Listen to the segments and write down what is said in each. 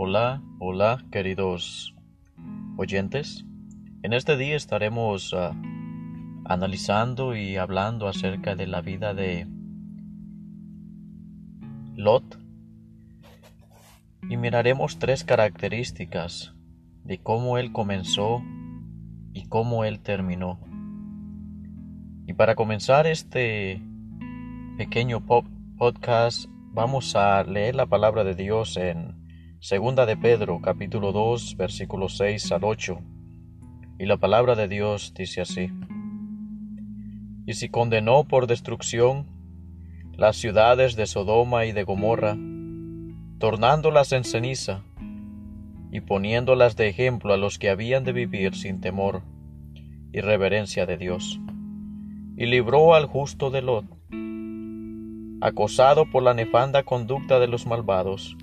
Hola, hola, queridos oyentes. En este día estaremos uh, analizando y hablando acerca de la vida de Lot y miraremos tres características de cómo él comenzó y cómo él terminó. Y para comenzar este pequeño podcast vamos a leer la palabra de Dios en Segunda de Pedro, capítulo 2, versículos 6 al 8. Y la palabra de Dios dice así. Y si condenó por destrucción las ciudades de Sodoma y de Gomorra, tornándolas en ceniza, y poniéndolas de ejemplo a los que habían de vivir sin temor y reverencia de Dios, y libró al justo de Lot, acosado por la nefanda conducta de los malvados,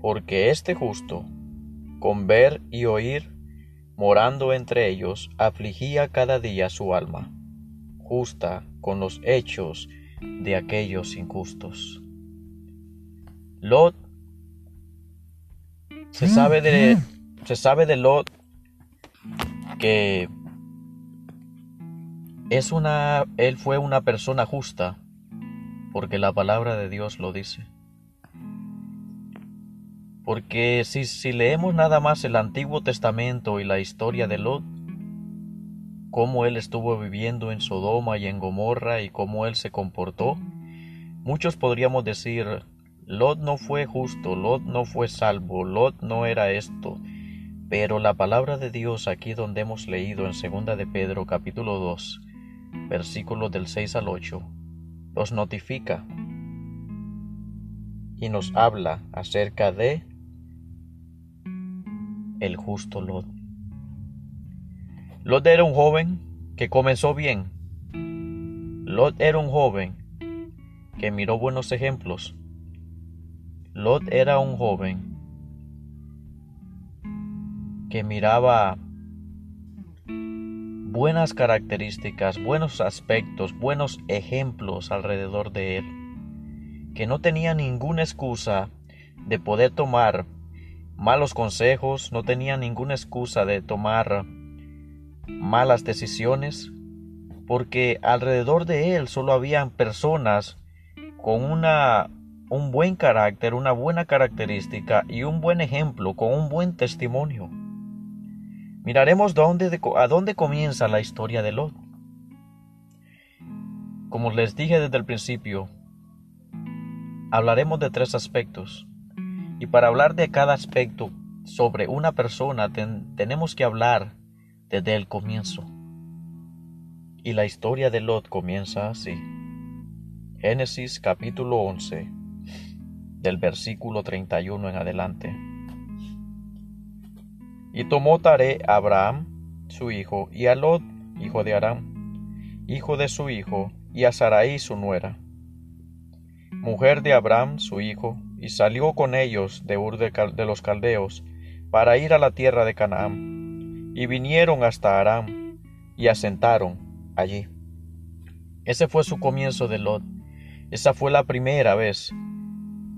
porque este justo, con ver y oír, morando entre ellos, afligía cada día su alma, justa con los hechos de aquellos injustos. Lot se sabe de se sabe de Lot que es una él fue una persona justa porque la palabra de Dios lo dice. Porque si, leemos nada más el Antiguo Testamento y la historia de Lot, cómo él estuvo viviendo en Sodoma y en Gomorra y cómo él se comportó, muchos podríamos decir, Lot no fue justo, Lot no fue salvo, Lot no era esto. Pero la palabra de Dios aquí donde hemos leído en 2 de Pedro capítulo 2, versículos del 6 al 8, nos notifica y nos habla acerca de el justo Lot. Lot era un joven que comenzó bien. Lot era un joven que miró buenos ejemplos. Lot era un joven que miraba buenas características, buenos aspectos, buenos ejemplos alrededor de él, que no tenía ninguna excusa de poder tomar malos consejos, no tenía ninguna excusa de tomar malas decisiones, porque alrededor de él solo habían personas con una un buen carácter, una buena característica y un buen ejemplo, con un buen testimonio. Miraremos dónde, a dónde comienza la historia de Lot. Como les dije desde el principio, hablaremos de tres aspectos. Y para hablar de cada aspecto sobre una persona tenemos que hablar desde el comienzo. Y la historia de Lot comienza así. Génesis capítulo 11, del versículo 31 en adelante. Y tomó Tare a Abraham, su hijo, y a Lot, hijo de Aram, hijo de su hijo, y a Sarai, su nuera, mujer de Abraham, su hijo, y salió con ellos de Ur de, los Caldeos para ir a la tierra de Canaán, y vinieron hasta Aram y asentaron allí. Ese fue su comienzo de Lot. Esa fue la primera vez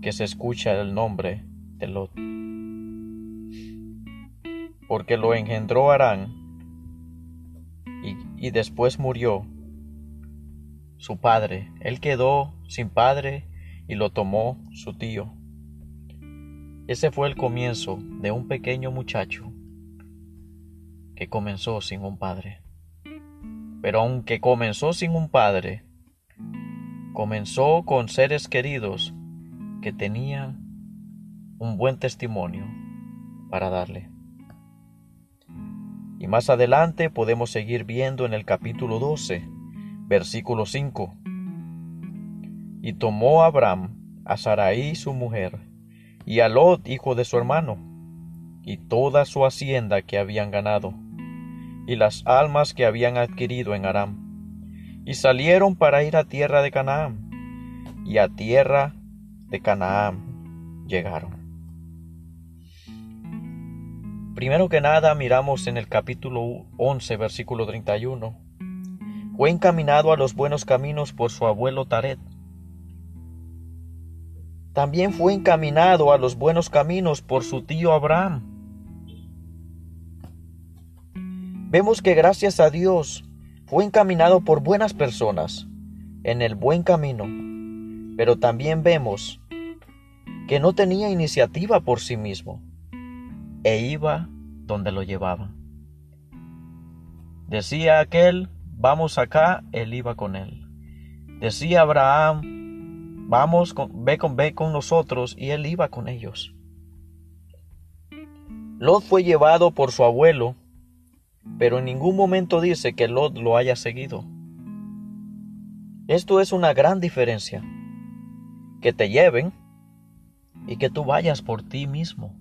que se escucha el nombre de Lot. Porque lo engendró Arán y, y después murió su padre. Él quedó sin padre y lo tomó su tío. Ese fue el comienzo de un pequeño muchacho que comenzó sin un padre. Pero aunque comenzó sin un padre, comenzó con seres queridos que tenían un buen testimonio para darle. Y más adelante podemos seguir viendo en el capítulo 12, versículo 5. Y tomó Abraham a Sarai su mujer, y a Lot hijo de su hermano, y toda su hacienda que habían ganado, y las almas que habían adquirido en Aram, y salieron para ir a tierra de Canaán, y a tierra de Canaán llegaron. Primero que nada miramos en el capítulo 11, versículo 31. Fue encaminado a los buenos caminos por su abuelo Taret, también fue encaminado a los buenos caminos por su tío Abraham. Vemos que gracias a Dios fue encaminado por buenas personas en el buen camino, pero también vemos que no tenía iniciativa por sí mismo e iba donde lo llevaban. Decía aquel, vamos acá, él iba con él. Decía Abraham, vamos, con, ve, con, con nosotros, y él iba con ellos. Lot fue llevado por su abuelo, pero en ningún momento dice que Lot lo haya seguido. Esto es una gran diferencia. Que te lleven y que tú vayas por ti mismo.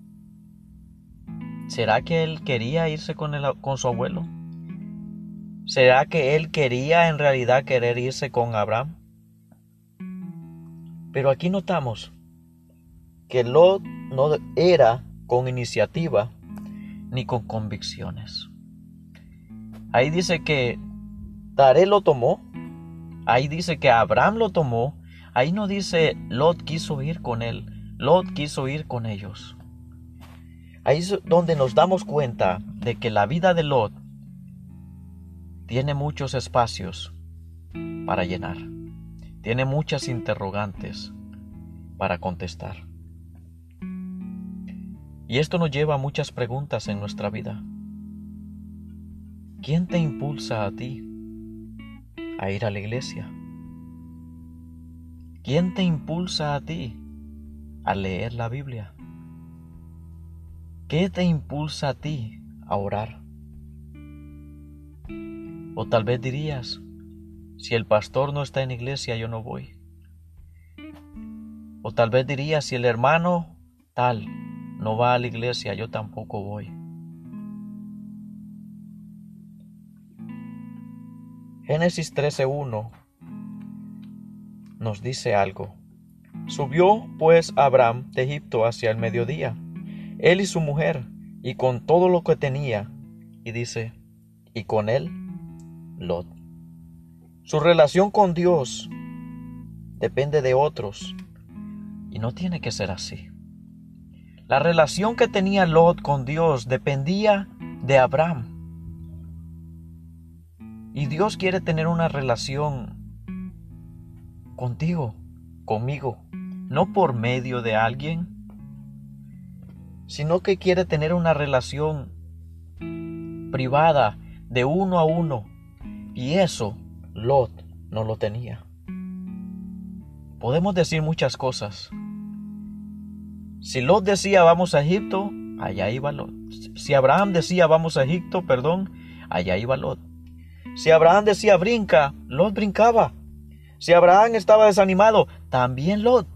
¿Será que él quería irse con, con su abuelo? ¿Será que él quería en realidad querer irse con Abraham? Pero aquí notamos que Lot no era con iniciativa ni con convicciones. Ahí dice que Taré lo tomó, ahí dice que Abraham lo tomó, ahí no dice Lot quiso ir con él, Lot quiso ir con ellos. Ahí es donde nos damos cuenta de que la vida de Lot tiene muchos espacios para llenar. Tiene muchas interrogantes para contestar. Y esto nos lleva a muchas preguntas en nuestra vida. ¿Quién te impulsa a ti a ir a la iglesia? ¿Quién te impulsa a ti a leer la Biblia? ¿Qué te impulsa a ti a orar? O tal vez dirías, si el pastor no está en iglesia, yo no voy. O tal vez dirías, si el hermano tal no va a la iglesia, yo tampoco voy. Génesis 13.1 nos dice algo. Subió pues Abraham de Egipto hacia el mediodía, él y su mujer, y con todo lo que tenía, y dice, y con él Lot. Su relación con Dios depende de otros y no tiene que ser así. La relación que tenía Lot con Dios dependía de Abraham. Y Dios quiere tener una relación contigo, conmigo, no por medio de alguien, sino que quiere tener una relación privada de uno a uno y eso Lot no lo tenía. Podemos decir muchas cosas. Si Lot decía vamos a Egipto, allá iba Lot. Si Abraham decía vamos a Egipto, perdón, allá iba Lot. Si Abraham decía brinca, Lot brincaba. Si Abraham estaba desanimado, también Lot.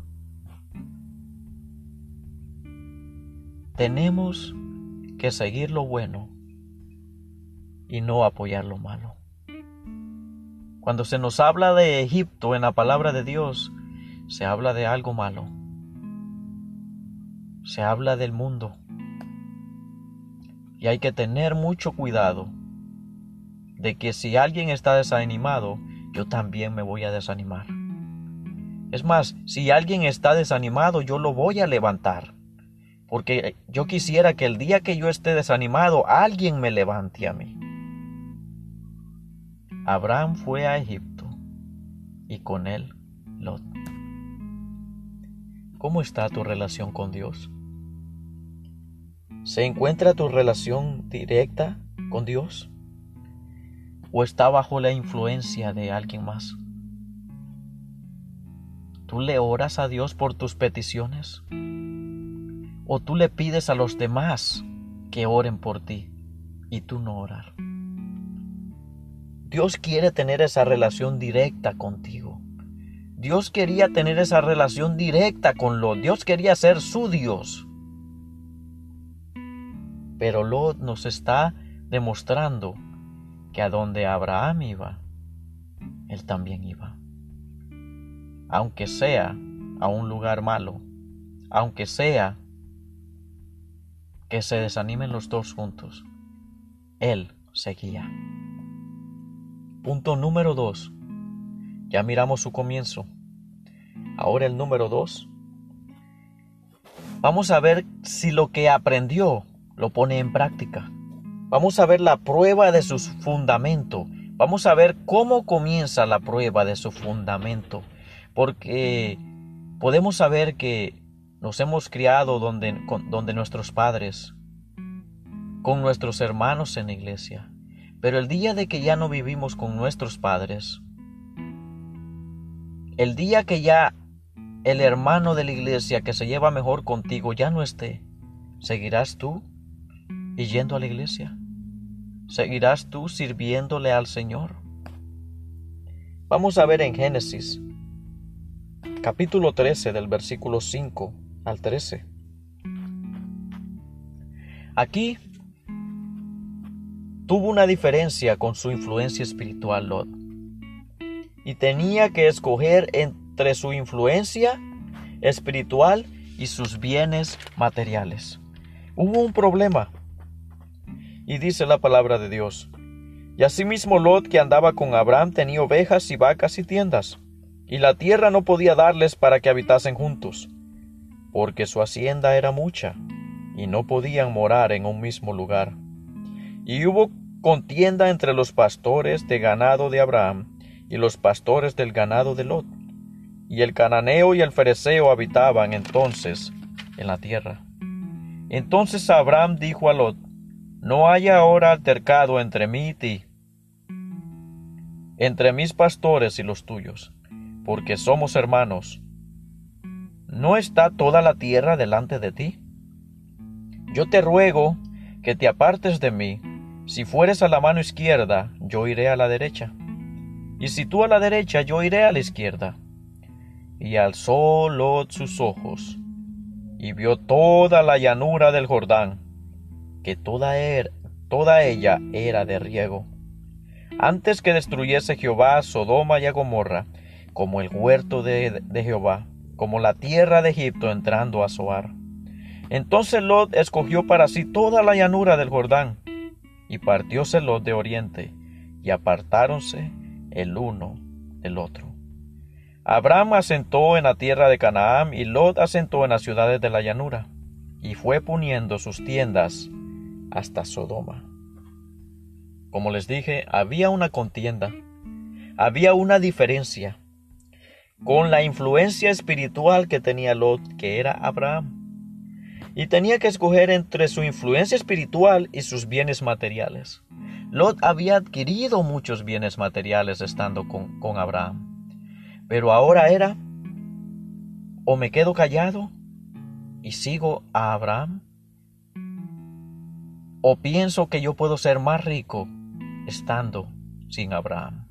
Tenemos que seguir lo bueno y no apoyar lo malo. Cuando se nos habla de Egipto en la palabra de Dios, se habla de algo malo. Se habla del mundo. Y hay que tener mucho cuidado de que si alguien está desanimado, yo también me voy a desanimar. Es más, si alguien está desanimado, yo lo voy a levantar. Porque yo quisiera que el día que yo esté desanimado, alguien me levante a mí. Abraham fue a Egipto y con él Lot. ¿Cómo está tu relación con Dios? ¿Se encuentra tu relación directa con Dios? ¿O está bajo la influencia de alguien más? ¿Tú le oras a Dios por tus peticiones? ¿O tú le pides a los demás que oren por ti y tú no orar? Dios quiere tener esa relación directa contigo. Dios quería tener esa relación directa con Lot. Dios quería ser su Dios. Pero Lot nos está demostrando que a donde Abraham iba, él también iba. Aunque sea a un lugar malo, aunque sea que se desanimen los dos juntos, él seguía. Punto número 2. Ya miramos su comienzo. Ahora el número 2. Vamos a ver si lo que aprendió lo pone en práctica. Vamos a ver la prueba de su fundamento. Vamos a ver cómo comienza la prueba de su fundamento. Porque podemos saber que nos hemos criado donde, donde nuestros padres, con nuestros hermanos en la iglesia. Pero el día de que ya no vivimos con nuestros padres, el día que ya el hermano de la iglesia que se lleva mejor contigo ya no esté, ¿seguirás tú y yendo a la iglesia? ¿Seguirás tú sirviéndole al Señor? Vamos a ver en Génesis, capítulo 13 del versículo 5 al 13. Aquí tuvo una diferencia con su influencia espiritual Lot y tenía que escoger entre su influencia espiritual y sus bienes materiales. Hubo un problema y dice la palabra de Dios. Y asimismo Lot que andaba con Abraham tenía ovejas y vacas y tiendas, y la tierra no podía darles para que habitasen juntos, porque su hacienda era mucha, y no podían morar en un mismo lugar. Y hubo contienda entre los pastores de ganado de Abraham y los pastores del ganado de Lot. Y el cananeo y el fereceo habitaban entonces en la tierra. Entonces Abraham dijo a Lot, no haya ahora altercado entre mí y ti, entre mis pastores y los tuyos, porque somos hermanos. ¿No está toda la tierra delante de ti? Yo te ruego que te apartes de mí. Si fueres a la mano izquierda, yo iré a la derecha. Y si tú a la derecha, yo iré a la izquierda. Y alzó Lot sus ojos, y vio toda la llanura del Jordán, que toda, er, ella era de riego. Antes que destruyese Jehová Sodoma y a Gomorra, como el huerto de, Jehová, como la tierra de Egipto entrando a Zoar. Entonces Lot escogió para sí toda la llanura del Jordán, y partióse Lot de oriente, y apartáronse el uno del otro. Abraham asentó en la tierra de Canaán y Lot asentó en las ciudades de la llanura, y fue poniendo sus tiendas hasta Sodoma. Como les dije, había una contienda, había una diferencia con la influencia espiritual que tenía Lot, que era Abraham. Y tenía que escoger entre su influencia espiritual y sus bienes materiales. Lot había adquirido muchos bienes materiales estando con, Abraham. Pero ahora era, o me quedo callado y sigo a Abraham, o pienso que yo puedo ser más rico estando sin Abraham.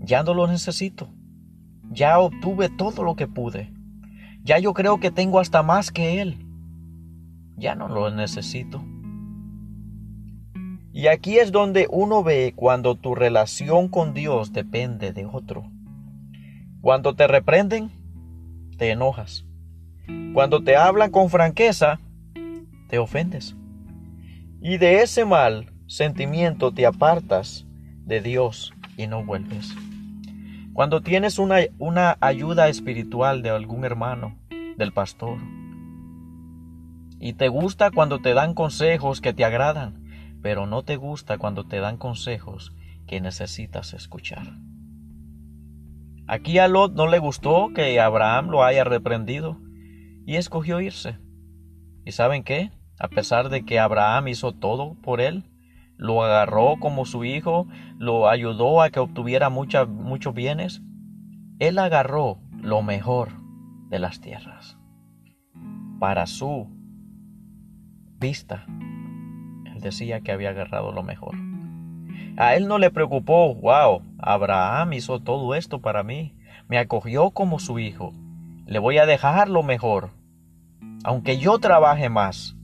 Ya no lo necesito. Ya obtuve todo lo que pude. Ya yo creo que tengo hasta más que él. Ya no lo necesito. Y aquí es donde uno ve cuando tu relación con Dios depende de otro. Cuando te reprenden, te enojas. Cuando te hablan con franqueza, te ofendes y de ese mal sentimiento te apartas de Dios y no vuelves. Cuando tienes una, una ayuda espiritual de algún hermano, del pastor, y te gusta cuando te dan consejos que te agradan, pero no te gusta cuando te dan consejos que necesitas escuchar. Aquí a Lot no le gustó que Abraham lo haya reprendido y escogió irse. ¿Y saben qué? a pesar de que Abraham hizo todo por él, lo agarró como su hijo, lo ayudó a que obtuviera muchos bienes, él agarró lo mejor de las tierras para su vista. Él decía que había agarrado lo mejor. A él no le preocupó, wow, Abraham hizo todo esto para mí, me acogió como su hijo, le voy a dejar lo mejor, aunque yo trabaje más,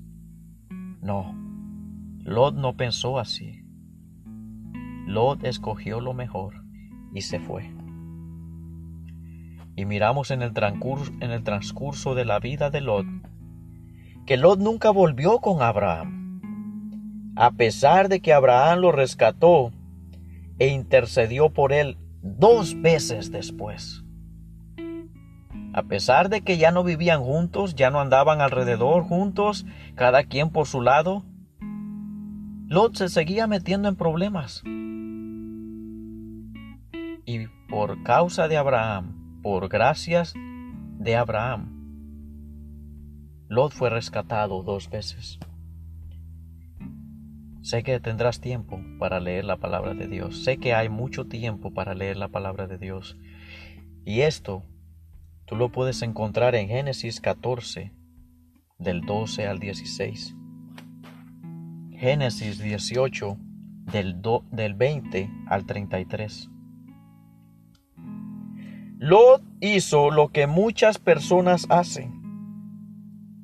no, Lot no pensó así. Lot escogió lo mejor y se fue. Y miramos en el, transcurso, en el transcurso de la vida de Lot que Lot nunca volvió con Abraham, a pesar de que Abraham lo rescató e intercedió por él dos veces después. A pesar de que ya no vivían juntos, ya no andaban alrededor juntos, cada quien por su lado, Lot se seguía metiendo en problemas. Y por causa de Abraham, por gracias de Abraham, Lot fue rescatado dos veces. Sé que tendrás tiempo para leer la palabra de Dios. Sé que hay mucho tiempo para leer la palabra de Dios. Y esto tú lo puedes encontrar en Génesis 14, del 12 al 16. Génesis 18, del, del 20 al 33. Lot hizo lo que muchas personas hacen.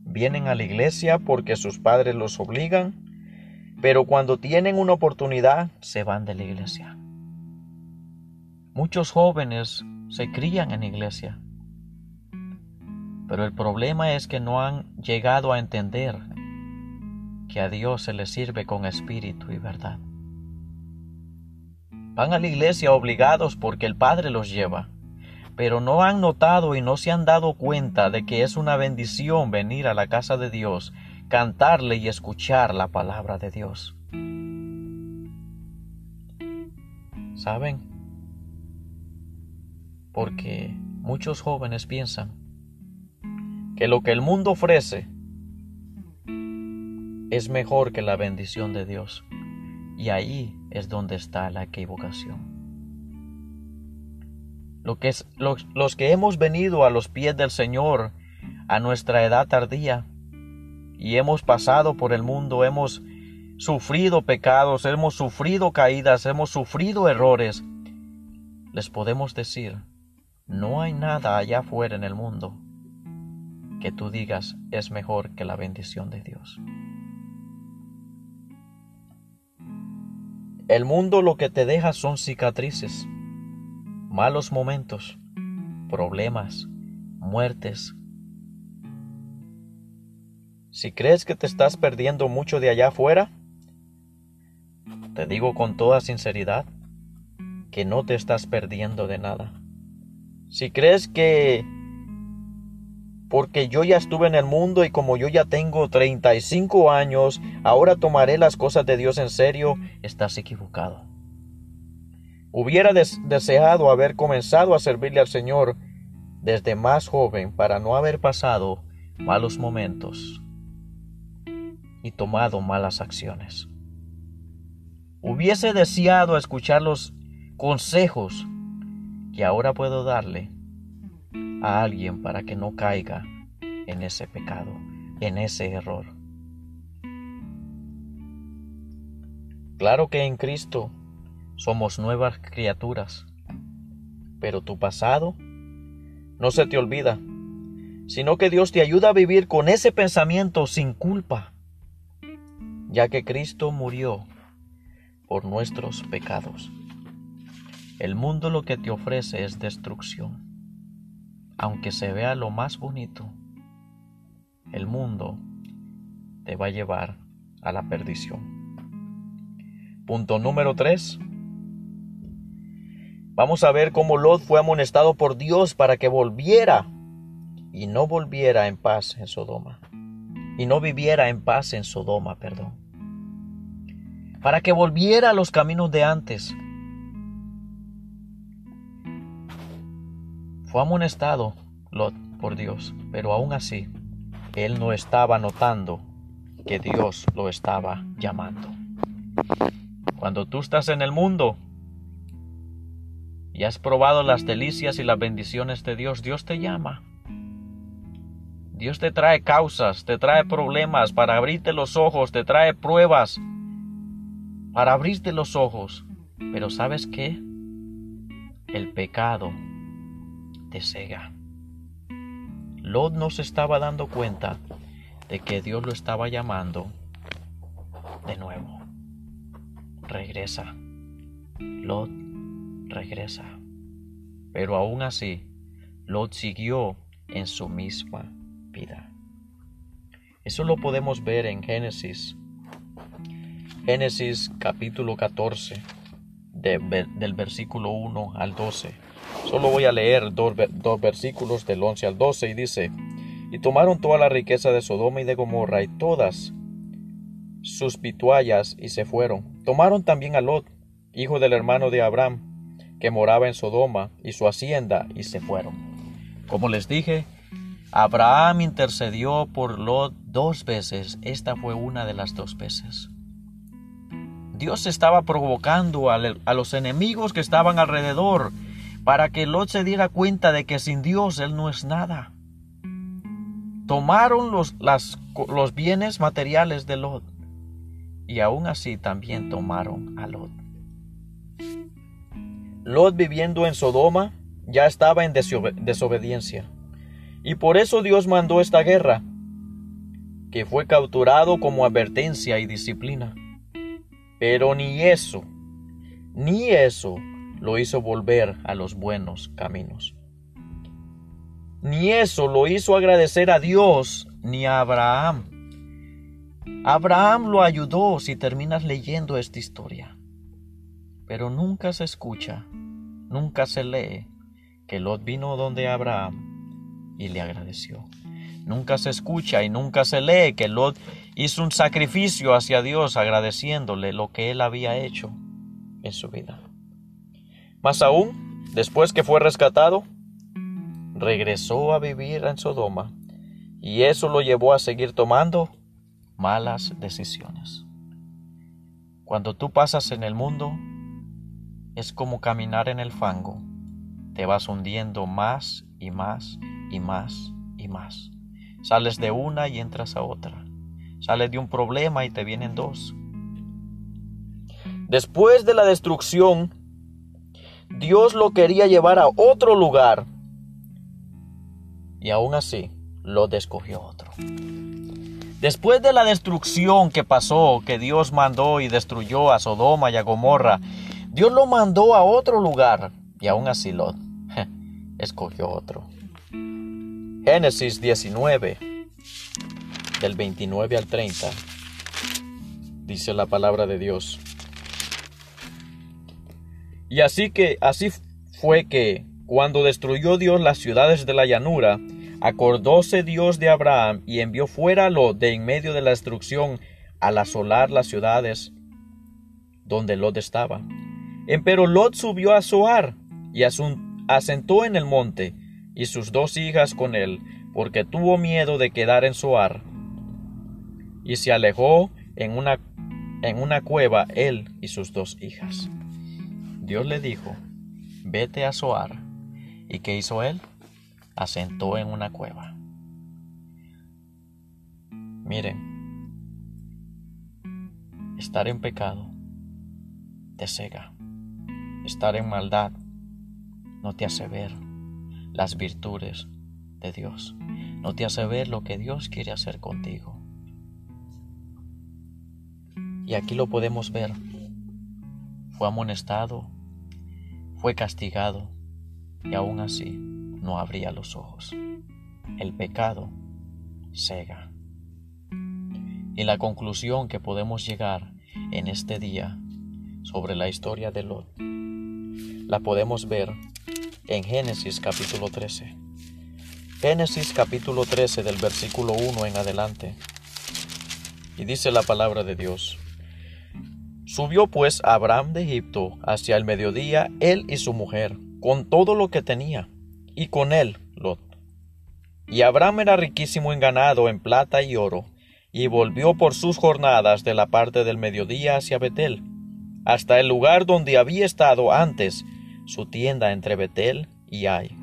Vienen a la iglesia porque sus padres los obligan pero cuando tienen una oportunidad se van de la iglesia. Muchos jóvenes se crían en iglesia, pero el problema es que no han llegado a entender que a Dios se le sirve con espíritu y verdad. Van a la iglesia obligados porque el Padre los lleva, pero no han notado y no se han dado cuenta de que es una bendición venir a la casa de Dios cantarle y escuchar la palabra de Dios. ¿Saben? Porque muchos jóvenes piensan que lo que el mundo ofrece es mejor que la bendición de Dios. Y ahí es donde está la equivocación. Lo que es, los, los que hemos venido a los pies del Señor a nuestra edad tardía, y hemos pasado por el mundo, hemos sufrido pecados, hemos sufrido caídas, hemos sufrido errores, les podemos decir, no hay nada allá afuera en el mundo que tú digas es mejor que la bendición de Dios. El mundo lo que te deja son cicatrices, malos momentos, problemas, muertes, si crees que te estás perdiendo mucho de allá afuera, te digo con toda sinceridad que no te estás perdiendo de nada. Si crees que porque yo ya estuve en el mundo y como yo ya tengo 35 años, ahora tomaré las cosas de Dios en serio, estás equivocado. Hubiera deseado haber comenzado a servirle al Señor desde más joven para no haber pasado malos momentos y tomado malas acciones. Hubiese deseado escuchar los consejos que ahora puedo darle a alguien para que no caiga en ese pecado, en ese error. Claro que en Cristo somos nuevas criaturas, pero tu pasado no se te olvida, sino que Dios te ayuda a vivir con ese pensamiento sin culpa ya que Cristo murió por nuestros pecados. El mundo lo que te ofrece es destrucción. Aunque se vea lo más bonito, el mundo te va a llevar a la perdición. Punto número 3. Vamos a ver cómo Lot fue amonestado por Dios para que volviera y no volviera en paz en Sodoma. Y no viviera en paz en Sodoma, perdón para que volviera a los caminos de antes. Fue amonestado Lot por Dios, pero aún así, él no estaba notando que Dios lo estaba llamando. Cuando tú estás en el mundo y has probado las delicias y las bendiciones de Dios, Dios te llama. Dios te trae causas, te trae problemas para abrirte los ojos, te trae pruebas para abrirte los ojos. Pero ¿sabes qué? El pecado te cega. Lot no se estaba dando cuenta de que Dios lo estaba llamando de nuevo. Regresa. Lot regresa. Pero aún así, Lot siguió en su misma vida. Eso lo podemos ver en Génesis Génesis capítulo 14, del versículo 1 al 12. Solo voy a leer dos, dos versículos del 11 al 12 y dice, y tomaron toda la riqueza de Sodoma y de Gomorra y todas sus vituallas y se fueron. Tomaron también a Lot, hijo del hermano de Abraham, que moraba en Sodoma, y su hacienda, y se fueron. Como les dije, Abraham intercedió por Lot dos veces. Esta fue una de las dos veces. Dios estaba provocando a los enemigos que estaban alrededor para que Lot se diera cuenta de que sin Dios él no es nada. Tomaron los, los bienes materiales de Lot y aún así también tomaron a Lot. Lot viviendo en Sodoma ya estaba en desobediencia. Y por eso Dios mandó esta guerra, que fue capturado como advertencia y disciplina. Pero ni eso, ni eso lo hizo volver a los buenos caminos. Ni eso lo hizo agradecer a Dios ni a Abraham. Abraham lo ayudó si terminas leyendo esta historia. Pero nunca se escucha, nunca se lee que Lot vino donde Abraham y le agradeció. Nunca se escucha y nunca se lee que Lot hizo un sacrificio hacia Dios agradeciéndole lo que él había hecho en su vida. Más aún, después que fue rescatado, regresó a vivir en Sodoma y eso lo llevó a seguir tomando malas decisiones. Cuando tú pasas en el mundo, es como caminar en el fango. Te vas hundiendo más y más y más y más. Sales de una y entras a otra. Sales de un problema y te vienen dos. Después de la destrucción, Dios lo quería llevar a otro lugar. Y aún así, lo descogió otro. Después de la destrucción que pasó, que Dios mandó y destruyó a Sodoma y a Gomorra, Dios lo mandó a otro lugar y aún así Lot escogió otro. Génesis 19, del 29 al 30, dice la palabra de Dios. Y así que, así fue que, cuando destruyó Dios las ciudades de la llanura, Acordóse Dios de Abraham y envió fuera Lot de en medio de la destrucción al asolar las ciudades donde Lot estaba. Empero Lot subió a Zoar y asentó en el monte y sus dos hijas con él, porque tuvo miedo de quedar en Zoar. Y se alejó en una, en una cueva él y sus dos hijas. Dios le dijo, vete a Zoar. ¿Y qué hizo él? asentó en una cueva. Miren, estar en pecado te cega. Estar en maldad no te hace ver las virtudes de Dios. No te hace ver lo que Dios quiere hacer contigo. Y aquí lo podemos ver. Fue amonestado, fue castigado y aún así no abría los ojos. El pecado cega. Y la conclusión que podemos llegar en este día sobre la historia de Lot la podemos ver en Génesis capítulo 13. Génesis capítulo 13 del versículo 1 en adelante. Y dice la palabra de Dios. Subió pues Abraham de Egipto hacia el mediodía, él y su mujer, con todo lo que tenía y con él Lot. Y Abraham era riquísimo en ganado, en plata y oro, y volvió por sus jornadas de la parte del mediodía hacia Betel, hasta el lugar donde había estado antes su tienda entre Betel y Ai,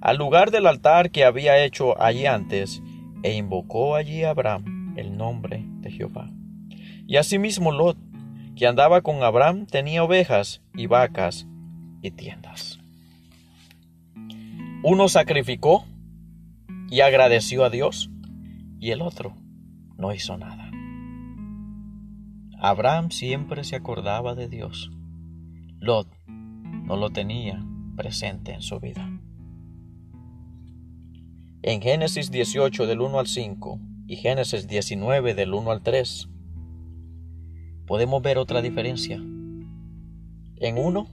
al lugar del altar que había hecho allí antes, e invocó allí Abraham el nombre de Jehová. Y asimismo Lot, que andaba con Abraham, tenía ovejas y vacas y tiendas. Uno sacrificó y agradeció a Dios y el otro no hizo nada. Abraham siempre se acordaba de Dios. Lot no lo tenía presente en su vida. En Génesis 18 del 1 al 5 y Génesis 19 del 1 al 3 podemos ver otra diferencia. En uno,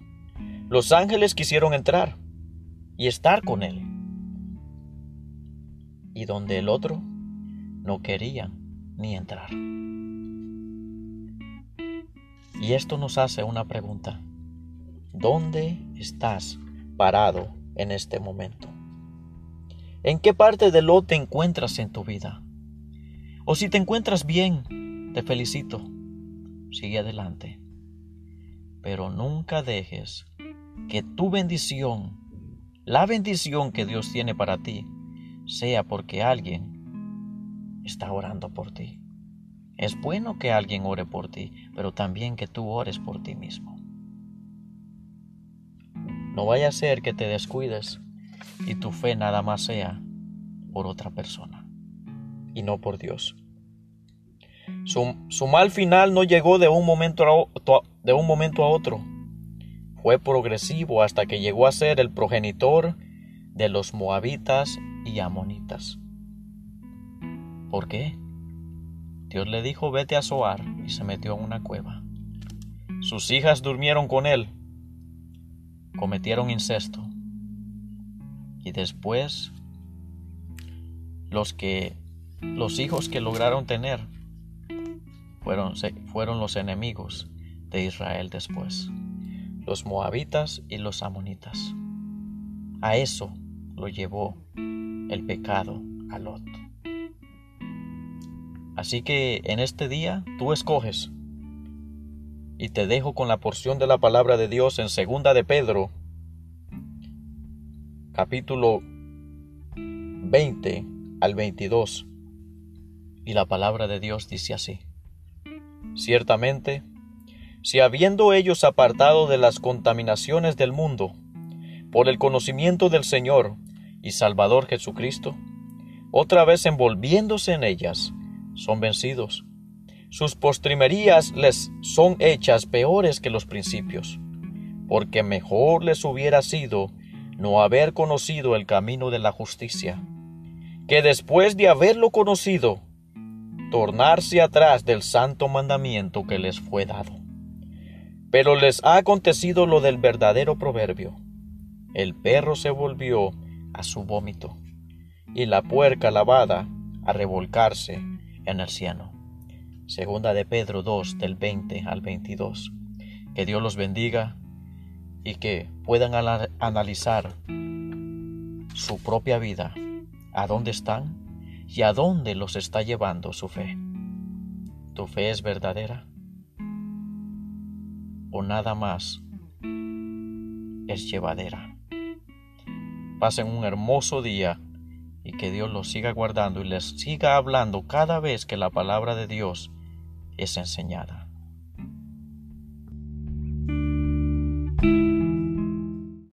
los ángeles quisieron entrar y estar con él. Y donde el otro no querían ni entrar. Y esto nos hace una pregunta. ¿Dónde estás parado en este momento? ¿En qué parte de lo te encuentras en tu vida? O si te encuentras bien, te felicito. Sigue adelante. Pero nunca dejes que tu bendición, la bendición que Dios tiene para ti, sea porque alguien está orando por ti. Es bueno que alguien ore por ti, pero también que tú ores por ti mismo. No vaya a ser que te descuides y tu fe nada más sea por otra persona y no por Dios. Su, mal final no llegó de un, momento a, de un momento a otro. Fue progresivo hasta que llegó a ser el progenitor de los moabitas y amonitas. ¿Por qué? Dios le dijo vete a Zoar y se metió en una cueva. Sus hijas durmieron con él, cometieron incesto y después los que los hijos que lograron tener fueron, fueron los enemigos de Israel después, los moabitas y los amonitas. A eso lo llevó el pecado a Lot. Así que en este día tú escoges. Y te dejo con la porción de la palabra de Dios en segunda de Pedro, capítulo 20 al 22. Y la palabra de Dios dice así. Ciertamente, si habiendo ellos apartado de las contaminaciones del mundo, por el conocimiento del Señor y Salvador Jesucristo, otra vez envolviéndose en ellas, son vencidos. Sus postrimerías les son hechas peores que los principios, porque mejor les hubiera sido no haber conocido el camino de la justicia, que después de haberlo conocido, tornarse atrás del santo mandamiento que les fue dado. Pero les ha acontecido lo del verdadero proverbio. El perro se volvió a su vómito, y la puerca lavada a revolcarse en el cielo. Segunda de Pedro 2 del 20 al 22. Que Dios los bendiga y que puedan analizar su propia vida, a dónde están y a dónde los está llevando su fe. ¿Tu fe es verdadera? ¿O nada más es llevadera? Pasen un hermoso día y que Dios los siga guardando y les siga hablando cada vez que la palabra de Dios es enseñada.